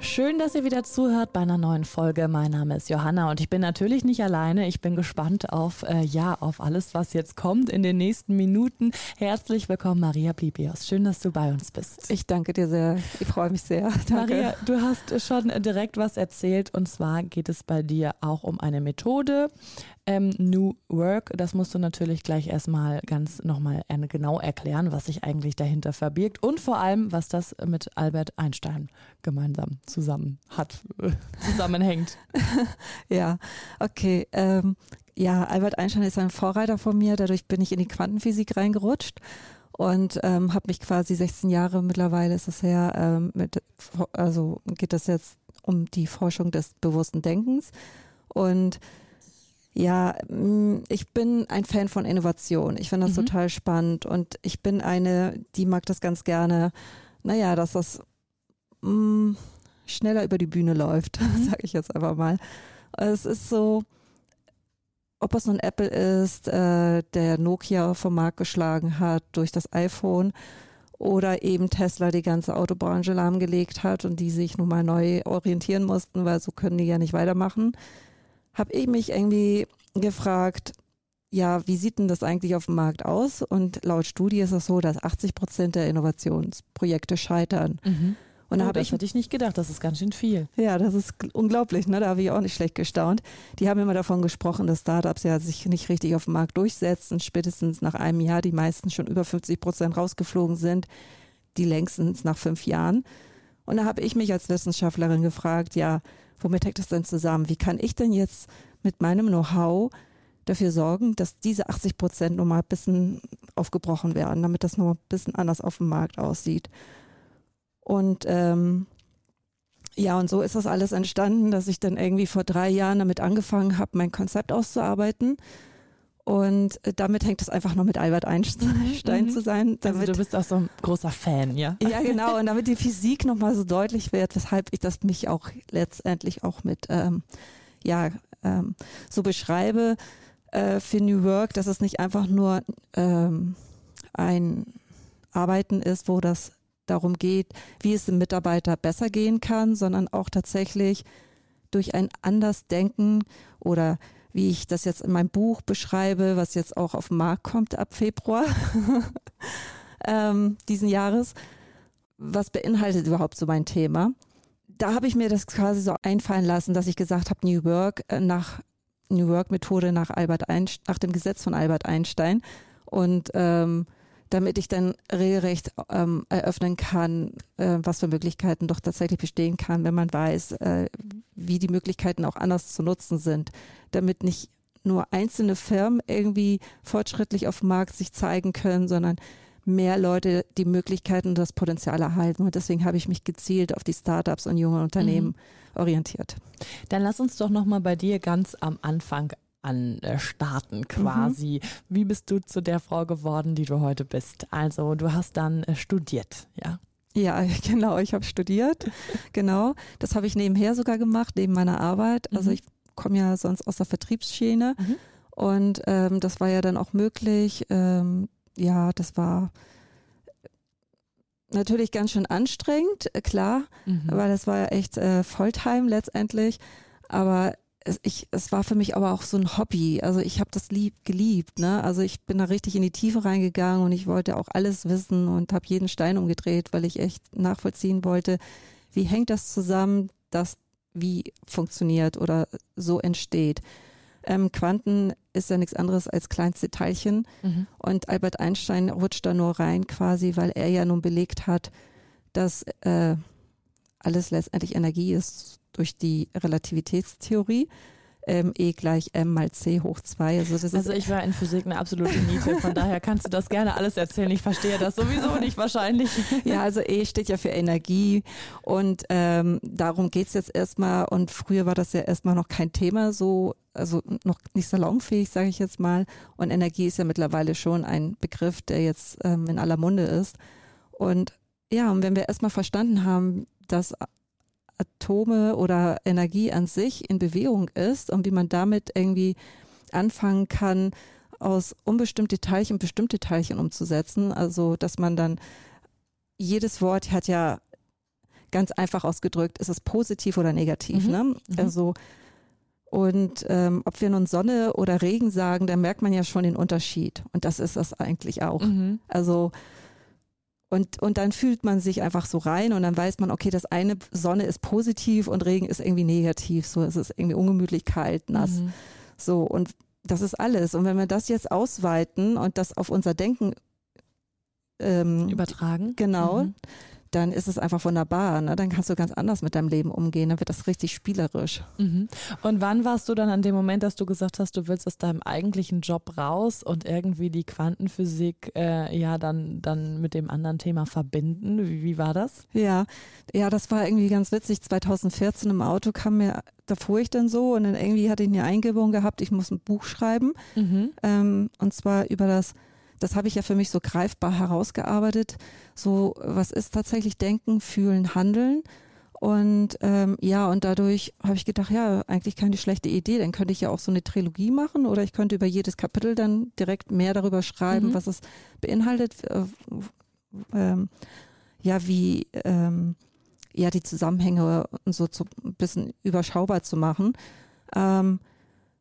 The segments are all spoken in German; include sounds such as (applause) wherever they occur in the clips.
Schön, dass ihr wieder zuhört bei einer neuen Folge. Mein Name ist Johanna und ich bin natürlich nicht alleine. Ich bin gespannt auf, äh, ja, auf alles, was jetzt kommt in den nächsten Minuten. Herzlich willkommen, Maria Blibios. Schön, dass du bei uns bist. Ich danke dir sehr. Ich freue mich sehr. Danke. Maria, du hast schon direkt was erzählt und zwar geht es bei dir auch um eine Methode, ähm, New Work, das musst du natürlich gleich erstmal ganz nochmal genau erklären, was sich eigentlich dahinter verbirgt und vor allem, was das mit Albert Einstein gemeinsam zusammen hat, (laughs) zusammenhängt. (laughs) ja, okay. Ähm, ja, Albert Einstein ist ein Vorreiter von mir, dadurch bin ich in die Quantenphysik reingerutscht und ähm, habe mich quasi 16 Jahre mittlerweile ist es her ähm, mit also geht das jetzt um die Forschung des bewussten Denkens und ja, mm, ich bin ein Fan von Innovation. Ich finde das mhm. total spannend und ich bin eine, die mag das ganz gerne, naja, dass das mh, mm, schneller über die Bühne läuft, (laughs) mhm. sage ich jetzt einfach mal. Es ist so, ob es nun Apple ist, äh, der Nokia vom Markt geschlagen hat durch das iPhone oder eben Tesla die ganze Autobranche lahmgelegt hat und die sich nun mal neu orientieren mussten, weil so können die ja nicht weitermachen habe ich mich irgendwie gefragt, ja, wie sieht denn das eigentlich auf dem Markt aus? Und laut Studie ist es so, dass 80 Prozent der Innovationsprojekte scheitern. Mhm. Und da oh, das ich, hätte ich nicht gedacht, das ist ganz schön viel. Ja, das ist unglaublich, ne? Da habe ich auch nicht schlecht gestaunt. Die haben immer davon gesprochen, dass Startups ja sich nicht richtig auf dem Markt durchsetzen, spätestens nach einem Jahr die meisten schon über 50 Prozent rausgeflogen sind, die längstens nach fünf Jahren. Und da habe ich mich als Wissenschaftlerin gefragt, ja, womit hängt das denn zusammen? Wie kann ich denn jetzt mit meinem Know-how dafür sorgen, dass diese 80 Prozent nochmal ein bisschen aufgebrochen werden, damit das noch ein bisschen anders auf dem Markt aussieht. Und ähm, ja, und so ist das alles entstanden, dass ich dann irgendwie vor drei Jahren damit angefangen habe, mein Konzept auszuarbeiten und äh, damit hängt es einfach nur mit Albert Einstein mhm. zu sein. Damit, also du bist auch so ein großer Fan, ja? Ja, genau. Und damit die Physik nochmal so deutlich wird, weshalb ich das mich auch letztendlich auch mit, ähm, ja, ähm, so beschreibe äh, für New Work, dass es nicht einfach nur ähm, ein Arbeiten ist, wo das darum geht, wie es dem Mitarbeiter besser gehen kann, sondern auch tatsächlich durch ein anders Denken oder wie ich das jetzt in meinem Buch beschreibe, was jetzt auch auf den Markt kommt ab Februar (laughs) ähm, diesen Jahres. Was beinhaltet überhaupt so mein Thema? Da habe ich mir das quasi so einfallen lassen, dass ich gesagt habe, New Work äh, nach New Work Methode nach Albert Einstein, nach dem Gesetz von Albert Einstein und ähm, damit ich dann regelrecht ähm, eröffnen kann, äh, was für Möglichkeiten doch tatsächlich bestehen kann, wenn man weiß, äh, wie die Möglichkeiten auch anders zu nutzen sind, damit nicht nur einzelne Firmen irgendwie fortschrittlich auf dem Markt sich zeigen können, sondern mehr Leute die Möglichkeiten und das Potenzial erhalten. Und deswegen habe ich mich gezielt auf die Startups und junge Unternehmen mhm. orientiert. Dann lass uns doch nochmal bei dir ganz am Anfang an äh, starten quasi. Mhm. Wie bist du zu der Frau geworden, die du heute bist? Also du hast dann äh, studiert, ja? Ja, (laughs) genau, ich habe studiert. (laughs) genau. Das habe ich nebenher sogar gemacht, neben meiner Arbeit. Also mhm. ich komme ja sonst aus der Vertriebsschiene. Mhm. Und ähm, das war ja dann auch möglich. Ähm, ja, das war natürlich ganz schön anstrengend, äh, klar, mhm. weil das war ja echt äh, Volltime letztendlich. Aber es, ich, es war für mich aber auch so ein Hobby. Also ich habe das lieb geliebt. Ne? Also ich bin da richtig in die Tiefe reingegangen und ich wollte auch alles wissen und habe jeden Stein umgedreht, weil ich echt nachvollziehen wollte, wie hängt das zusammen, dass wie funktioniert oder so entsteht. Ähm, Quanten ist ja nichts anderes als kleinste Teilchen mhm. und Albert Einstein rutscht da nur rein quasi, weil er ja nun belegt hat, dass äh, alles letztendlich Energie ist durch die Relativitätstheorie. ähm, E gleich M mal C hoch 2. Also, das also ich war in Physik eine absolute Niete, von daher kannst du das gerne alles erzählen. Ich verstehe das sowieso nicht wahrscheinlich. Ja, also E steht ja für Energie und ähm, darum geht's jetzt erstmal und früher war das ja erstmal noch kein Thema so, also noch nicht salonfähig, sage ich jetzt mal. Und Energie ist ja mittlerweile schon ein Begriff, der jetzt ähm, in aller Munde ist. Und ja, und wenn wir erstmal verstanden haben, dass Atome oder Energie an sich in Bewegung ist und wie man damit irgendwie anfangen kann, aus unbestimmte Teilchen bestimmte Teilchen umzusetzen. Also, dass man dann jedes Wort hat ja ganz einfach ausgedrückt, ist es positiv oder negativ. Mhm. Ne? Mhm. Also und ähm, ob wir nun Sonne oder Regen sagen, da merkt man ja schon den Unterschied. Und das ist das eigentlich auch. Mhm. Also und, und dann fühlt man sich einfach so rein und dann weiß man, okay, das eine Sonne ist positiv und Regen ist irgendwie negativ. So, es ist irgendwie ungemütlich kalt, nass. Mhm. So, und das ist alles. Und wenn wir das jetzt ausweiten und das auf unser Denken ähm, übertragen, genau, mhm dann ist es einfach wunderbar. Ne? Dann kannst du ganz anders mit deinem Leben umgehen. Dann wird das richtig spielerisch. Mhm. Und wann warst du dann an dem Moment, dass du gesagt hast, du willst aus deinem eigentlichen Job raus und irgendwie die Quantenphysik äh, ja dann, dann mit dem anderen Thema verbinden? Wie, wie war das? Ja, ja, das war irgendwie ganz witzig. 2014 im Auto kam mir da fuhr ich dann so und dann irgendwie hatte ich eine Eingebung gehabt, ich muss ein Buch schreiben. Mhm. Ähm, und zwar über das das habe ich ja für mich so greifbar herausgearbeitet. So, was ist tatsächlich Denken, Fühlen, Handeln? Und ähm, ja, und dadurch habe ich gedacht, ja, eigentlich keine schlechte Idee. Dann könnte ich ja auch so eine Trilogie machen oder ich könnte über jedes Kapitel dann direkt mehr darüber schreiben, mhm. was es beinhaltet. Äh, ähm, ja, wie ähm, ja die Zusammenhänge und so zu, ein bisschen überschaubar zu machen. Ähm,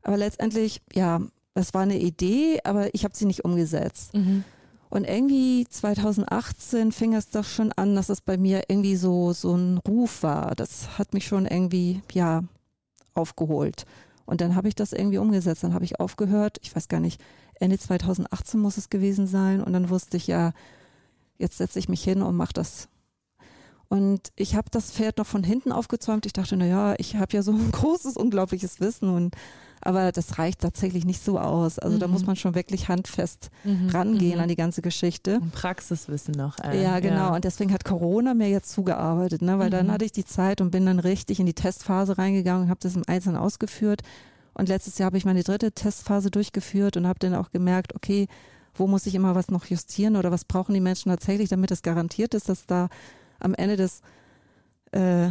aber letztendlich, ja, das war eine Idee, aber ich habe sie nicht umgesetzt. Mhm. Und irgendwie 2018 fing es doch schon an, dass es bei mir irgendwie so, so ein Ruf war. Das hat mich schon irgendwie, ja, aufgeholt. Und dann habe ich das irgendwie umgesetzt. Dann habe ich aufgehört. Ich weiß gar nicht, Ende 2018 muss es gewesen sein. Und dann wusste ich, ja, jetzt setze ich mich hin und mache das. Und ich habe das Pferd noch von hinten aufgezäumt. Ich dachte, na ja, ich habe ja so ein (laughs) großes, unglaubliches Wissen und aber das reicht tatsächlich nicht so aus. Also mhm. da muss mhm. man schon wirklich handfest mhm. rangehen mhm. an die ganze Geschichte. Und Praxiswissen noch. Äh, ja, genau. Ja. Und deswegen hat Corona mir jetzt zugearbeitet, ne? weil dann mhm. hatte ich die Zeit und bin dann richtig in die Testphase reingegangen und habe das im Einzelnen ausgeführt. Und letztes Jahr habe ich meine dritte Testphase durchgeführt und habe dann auch gemerkt, okay, wo muss ich immer was noch justieren oder was brauchen die Menschen tatsächlich, damit es garantiert ist, dass da am Ende des äh,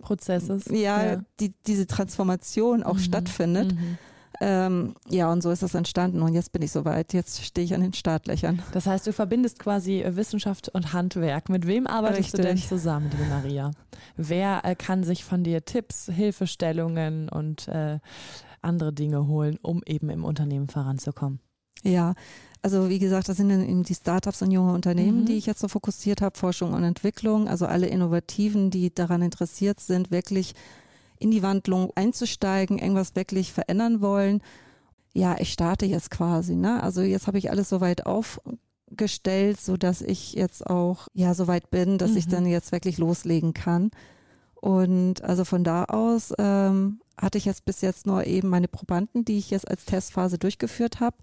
Prozesses. Ja, ja. Die, diese Transformation auch mhm. stattfindet. Mhm. Ähm, ja, und so ist das entstanden. Und jetzt bin ich soweit. Jetzt stehe ich an den Startlöchern. Das heißt, du verbindest quasi äh, Wissenschaft und Handwerk. Mit wem arbeitest Richtig. du denn zusammen, liebe Maria? Wer äh, kann sich von dir Tipps, Hilfestellungen und äh, andere Dinge holen, um eben im Unternehmen voranzukommen? Ja, also wie gesagt, das sind dann eben die Startups und junge Unternehmen, mhm. die ich jetzt so fokussiert habe, Forschung und Entwicklung, also alle Innovativen, die daran interessiert sind, wirklich in die Wandlung einzusteigen, irgendwas wirklich verändern wollen. Ja, ich starte jetzt quasi, ne? Also jetzt habe ich alles soweit aufgestellt, so dass ich jetzt auch ja soweit bin, dass mhm. ich dann jetzt wirklich loslegen kann. Und also von da aus ähm, hatte ich jetzt bis jetzt nur eben meine Probanden, die ich jetzt als Testphase durchgeführt habe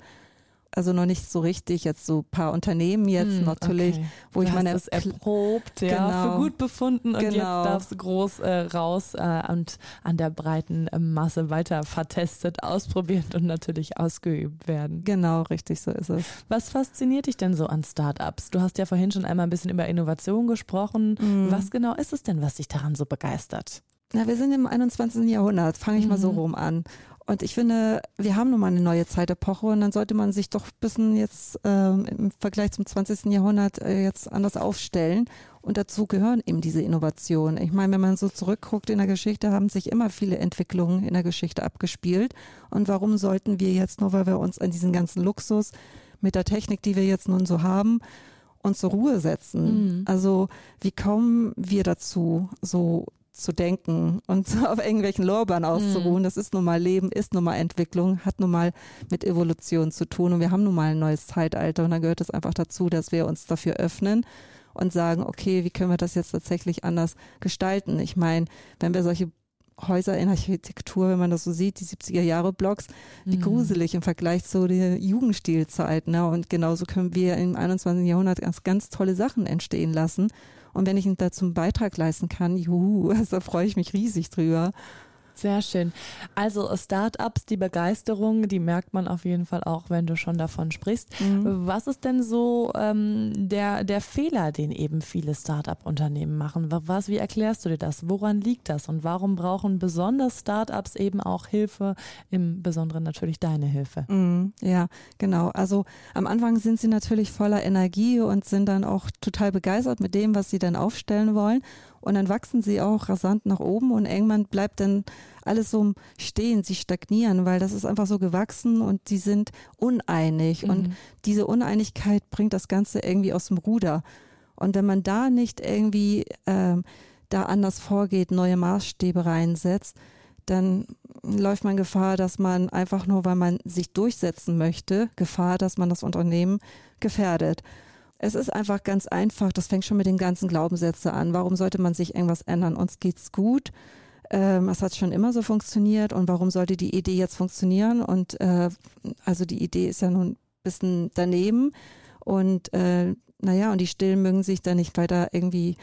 also noch nicht so richtig, jetzt so ein paar Unternehmen jetzt hm, natürlich, okay. wo du ich meine es erprobt, ja, genau. für gut befunden und genau. jetzt darfst du groß äh, raus äh, und an der breiten äh, Masse weiter vertestet, ausprobiert und natürlich ausgeübt werden. Genau, richtig, so ist es. Was fasziniert dich denn so an Startups? Du hast ja vorhin schon einmal ein bisschen über Innovation gesprochen. Mhm. Was genau ist es denn, was dich daran so begeistert? Na, wir sind im 21. Jahrhundert, fange ich mhm. mal so mhm. rum an. Und ich finde, wir haben nun mal eine neue Zeitepoche und dann sollte man sich doch ein bisschen jetzt ähm, im Vergleich zum 20. Jahrhundert äh, jetzt anders aufstellen. Und dazu gehören eben diese Innovationen. Ich meine, wenn man so zurückguckt in der Geschichte, haben sich immer viele Entwicklungen in der Geschichte abgespielt. Und warum sollten wir jetzt nur, weil wir uns an diesen ganzen Luxus mit der Technik, die wir jetzt nun so haben, uns zur Ruhe setzen? Mhm. Also wie kommen wir dazu, so zu denken und (laughs) auf irgendwelchen Lorbeeren auszuruhen. Mhm. Das ist nun mal Leben, ist nun mal Entwicklung, hat nun mal mit Evolution zu tun und wir haben nun mal ein neues Zeitalter und dann gehört es einfach dazu, dass wir uns dafür öffnen und sagen, okay, wie können wir das jetzt tatsächlich anders gestalten? Ich meine, wenn wir solche Häuser in Architektur, wenn man das so sieht, die 70er Jahre Blocks, wie mhm. gruselig im Vergleich zu der Jugendstilzeit. Ne? Und genauso können wir im 21. Jahrhundert ganz, ganz tolle Sachen entstehen lassen. Und wenn ich dazu einen Beitrag leisten kann, juhu, (laughs) da freue ich mich riesig drüber. Sehr schön. Also Startups, die Begeisterung, die merkt man auf jeden Fall auch, wenn du schon davon sprichst. Mhm. Was ist denn so ähm, der, der Fehler, den eben viele Startup-Unternehmen machen? Was, wie erklärst du dir das? Woran liegt das? Und warum brauchen besonders Startups eben auch Hilfe, im Besonderen natürlich deine Hilfe? Mhm. Ja, genau. Also am Anfang sind sie natürlich voller Energie und sind dann auch total begeistert mit dem, was sie dann aufstellen wollen. Und dann wachsen sie auch rasant nach oben und irgendwann bleibt dann alles so stehen, sie stagnieren, weil das ist einfach so gewachsen und sie sind uneinig. Mhm. Und diese Uneinigkeit bringt das Ganze irgendwie aus dem Ruder. Und wenn man da nicht irgendwie ähm, da anders vorgeht, neue Maßstäbe reinsetzt, dann läuft man Gefahr, dass man einfach nur, weil man sich durchsetzen möchte, Gefahr, dass man das Unternehmen gefährdet. Es ist einfach ganz einfach, das fängt schon mit den ganzen Glaubenssätzen an. Warum sollte man sich irgendwas ändern? Uns geht's gut. Ähm, es hat schon immer so funktioniert und warum sollte die Idee jetzt funktionieren? Und äh, also die Idee ist ja nun ein bisschen daneben und äh, naja, und die Stillen mögen sich da nicht weiter irgendwie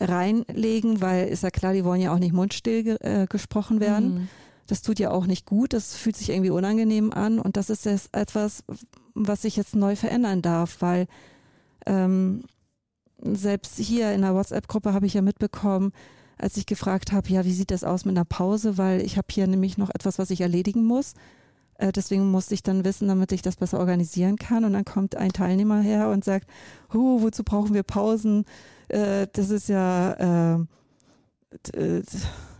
reinlegen, weil ist ja klar, die wollen ja auch nicht mundstill ge äh, gesprochen werden. Mhm. Das tut ja auch nicht gut, das fühlt sich irgendwie unangenehm an und das ist jetzt etwas, was sich jetzt neu verändern darf, weil ähm, selbst hier in der WhatsApp-Gruppe habe ich ja mitbekommen, als ich gefragt habe, ja, wie sieht das aus mit einer Pause, weil ich habe hier nämlich noch etwas, was ich erledigen muss. Äh, deswegen musste ich dann wissen, damit ich das besser organisieren kann. Und dann kommt ein Teilnehmer her und sagt, huh, wozu brauchen wir Pausen? Äh, das ist ja, äh,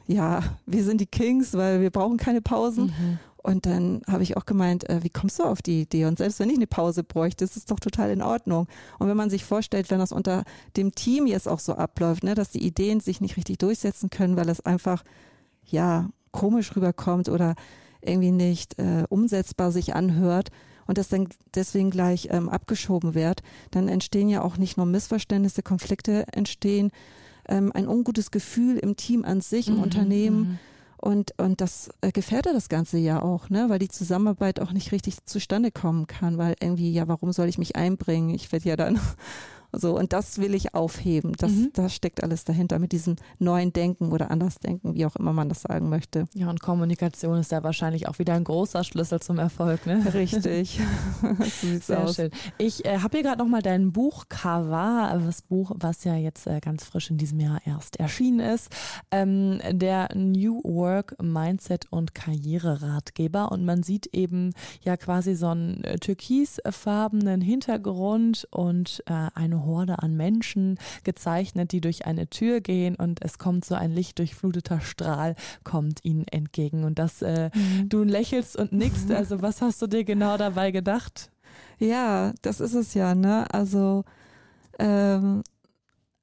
ja, wir sind die Kings, weil wir brauchen keine Pausen. Mhm. Und dann habe ich auch gemeint, äh, wie kommst du auf die Idee? Und selbst wenn ich eine Pause bräuchte, ist es doch total in Ordnung. Und wenn man sich vorstellt, wenn das unter dem Team jetzt auch so abläuft, ne, dass die Ideen sich nicht richtig durchsetzen können, weil es einfach ja komisch rüberkommt oder irgendwie nicht äh, umsetzbar sich anhört und das dann deswegen gleich ähm, abgeschoben wird, dann entstehen ja auch nicht nur Missverständnisse, Konflikte entstehen, ähm, ein ungutes Gefühl im Team an sich, im mhm, Unternehmen. Und, und das äh, gefährdet das Ganze ja auch, ne? weil die Zusammenarbeit auch nicht richtig zustande kommen kann, weil irgendwie, ja, warum soll ich mich einbringen? Ich werde ja dann so, und das will ich aufheben. Das, mhm. das steckt alles dahinter mit diesem neuen Denken oder Andersdenken, wie auch immer man das sagen möchte. Ja, und Kommunikation ist ja wahrscheinlich auch wieder ein großer Schlüssel zum Erfolg, ne? Richtig. (laughs) (laughs) Sehr aus. schön. Ich äh, habe hier gerade nochmal dein Buchcover, das Buch, was ja jetzt äh, ganz frisch in diesem Jahr erst erschienen ist. Ähm, der New Work Mindset und Karriereratgeber. Und man sieht eben ja quasi so einen äh, türkisfarbenen Hintergrund und äh, eine Horde an Menschen gezeichnet, die durch eine Tür gehen und es kommt so ein lichtdurchfluteter Strahl, kommt ihnen entgegen. Und das, äh, mhm. du lächelst und nickst. Also was hast du dir genau dabei gedacht? Ja, das ist es ja, ne? Also ähm,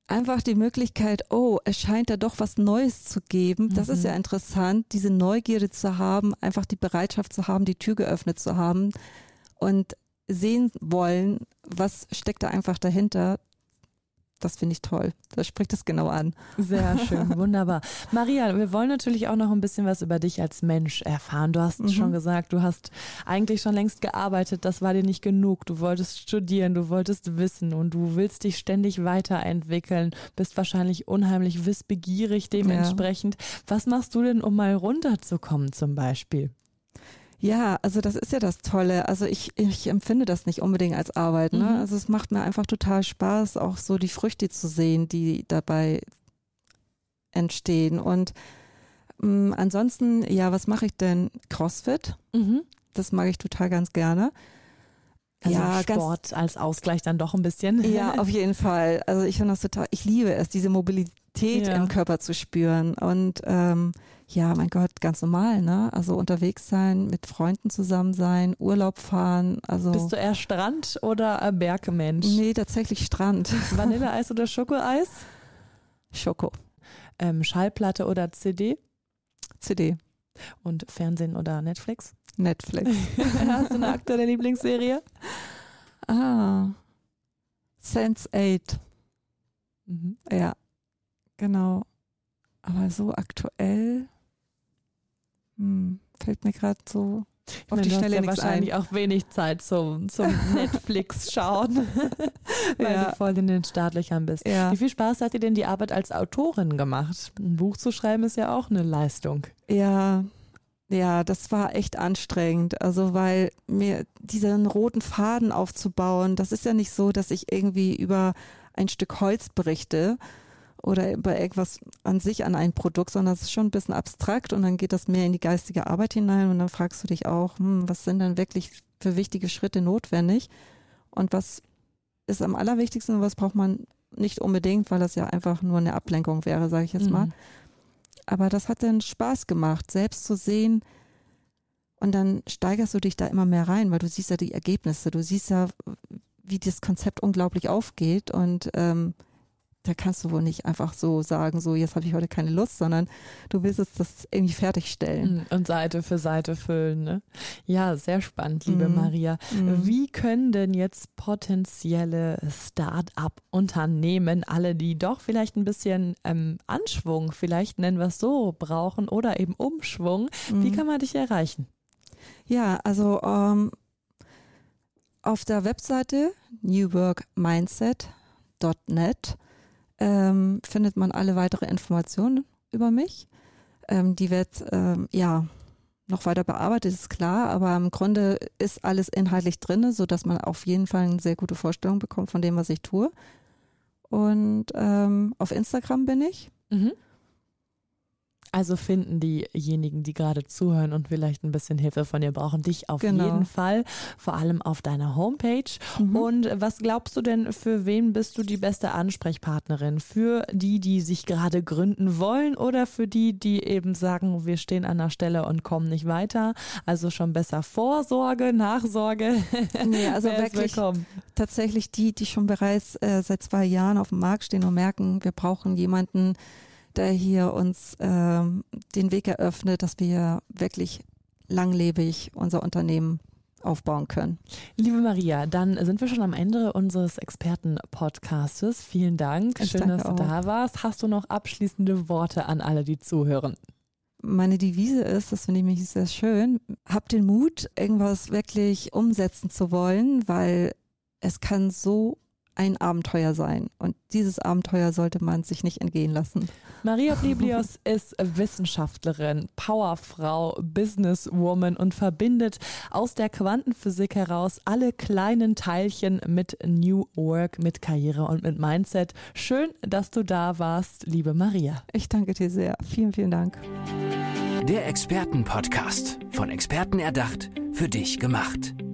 einfach die Möglichkeit, oh, es scheint da doch was Neues zu geben. Das mhm. ist ja interessant, diese Neugierde zu haben, einfach die Bereitschaft zu haben, die Tür geöffnet zu haben und sehen wollen, was steckt da einfach dahinter. Das finde ich toll. Das spricht es genau an. Sehr (laughs) schön, wunderbar. Maria, wir wollen natürlich auch noch ein bisschen was über dich als Mensch erfahren. Du hast mhm. schon gesagt, du hast eigentlich schon längst gearbeitet, das war dir nicht genug. Du wolltest studieren, du wolltest wissen und du willst dich ständig weiterentwickeln, bist wahrscheinlich unheimlich wissbegierig dementsprechend. Ja. Was machst du denn, um mal runterzukommen zum Beispiel? Ja, also das ist ja das Tolle. Also ich, ich empfinde das nicht unbedingt als Arbeit. Ne? Mhm. Also es macht mir einfach total Spaß, auch so die Früchte zu sehen, die dabei entstehen. Und mh, mm, ansonsten, ja, was mache ich denn? CrossFit. Mhm. Das mag ich total ganz gerne. Also ja, Sport ganz, als Ausgleich dann doch ein bisschen. Ja, auf jeden Fall. Also ich finde das total, ich liebe es, diese Mobilität ja. im Körper zu spüren. Und ähm, ja, mein Gott, ganz normal, ne? Also unterwegs sein, mit Freunden zusammen sein, Urlaub fahren. Also Bist du eher Strand oder Bergmensch? Nee, tatsächlich Strand. (laughs) Vanilleeis oder Schokoeis? Schoko. Ähm, Schallplatte oder CD? CD. Und Fernsehen oder Netflix? Netflix. (laughs) Hast du eine aktuelle Lieblingsserie? Ah. Sense 8. Mhm. Ja, genau. Aber so aktuell Hm, fällt mir gerade so auf meine, die Schnelle ja wahrscheinlich ein. auch wenig Zeit zum, zum (laughs) Netflix schauen, (laughs) weil ja. du voll in den Startlöchern bist. Ja. Wie viel Spaß hat dir denn die Arbeit als Autorin gemacht? Ein Buch zu schreiben ist ja auch eine Leistung. Ja, ja, das war echt anstrengend. Also, weil mir diesen roten Faden aufzubauen, das ist ja nicht so, dass ich irgendwie über ein Stück Holz berichte oder über irgendwas an sich an ein Produkt, sondern es ist schon ein bisschen abstrakt und dann geht das mehr in die geistige Arbeit hinein und dann fragst du dich auch, hm, was sind dann wirklich für wichtige Schritte notwendig und was ist am allerwichtigsten und was braucht man nicht unbedingt, weil das ja einfach nur eine Ablenkung wäre, sage ich jetzt mal. Mhm. Aber das hat dann Spaß gemacht, selbst zu sehen. Und dann steigerst du dich da immer mehr rein, weil du siehst ja die Ergebnisse. Du siehst ja, wie das Konzept unglaublich aufgeht. Und ähm, da kannst du wohl nicht einfach so sagen, so jetzt habe ich heute keine Lust, sondern du willst es das irgendwie fertigstellen. Mm, und Seite für Seite füllen. Ne? Ja, sehr spannend, liebe mm. Maria. Mm. Wie können denn jetzt potenzielle Start-up-Unternehmen, alle, die doch vielleicht ein bisschen ähm, Anschwung, vielleicht nennen wir es so, brauchen oder eben Umschwung, wie mm. kann man dich erreichen? Ja, also ähm, auf der Webseite newworkmindset.net ähm, findet man alle weitere Informationen über mich. Ähm, die wird ähm, ja noch weiter bearbeitet, ist klar, aber im Grunde ist alles inhaltlich drin, sodass man auf jeden Fall eine sehr gute Vorstellung bekommt von dem, was ich tue. Und ähm, auf Instagram bin ich. Mhm. Also finden diejenigen, die gerade zuhören und vielleicht ein bisschen Hilfe von dir brauchen, dich auf genau. jeden Fall, vor allem auf deiner Homepage. Mhm. Und was glaubst du denn, für wen bist du die beste Ansprechpartnerin? Für die, die sich gerade gründen wollen oder für die, die eben sagen, wir stehen an der Stelle und kommen nicht weiter? Also schon besser Vorsorge, Nachsorge. Nee, (laughs) also wirklich tatsächlich die, die schon bereits äh, seit zwei Jahren auf dem Markt stehen und merken, wir brauchen jemanden, der hier uns ähm, den Weg eröffnet, dass wir wirklich langlebig unser Unternehmen aufbauen können. Liebe Maria, dann sind wir schon am Ende unseres Experten-Podcastes. Vielen Dank. Ich Schön, dass du auch. da warst. Hast du noch abschließende Worte an alle, die zuhören? Meine Devise ist, das finde ich mich sehr schön, hab den Mut, irgendwas wirklich umsetzen zu wollen, weil es kann so ein Abenteuer sein. Und dieses Abenteuer sollte man sich nicht entgehen lassen. Maria (laughs) Bliblios ist Wissenschaftlerin, Powerfrau, Businesswoman und verbindet aus der Quantenphysik heraus alle kleinen Teilchen mit New Work, mit Karriere und mit Mindset. Schön, dass du da warst, liebe Maria. Ich danke dir sehr. Vielen, vielen Dank. Der Expertenpodcast, von Experten erdacht, für dich gemacht.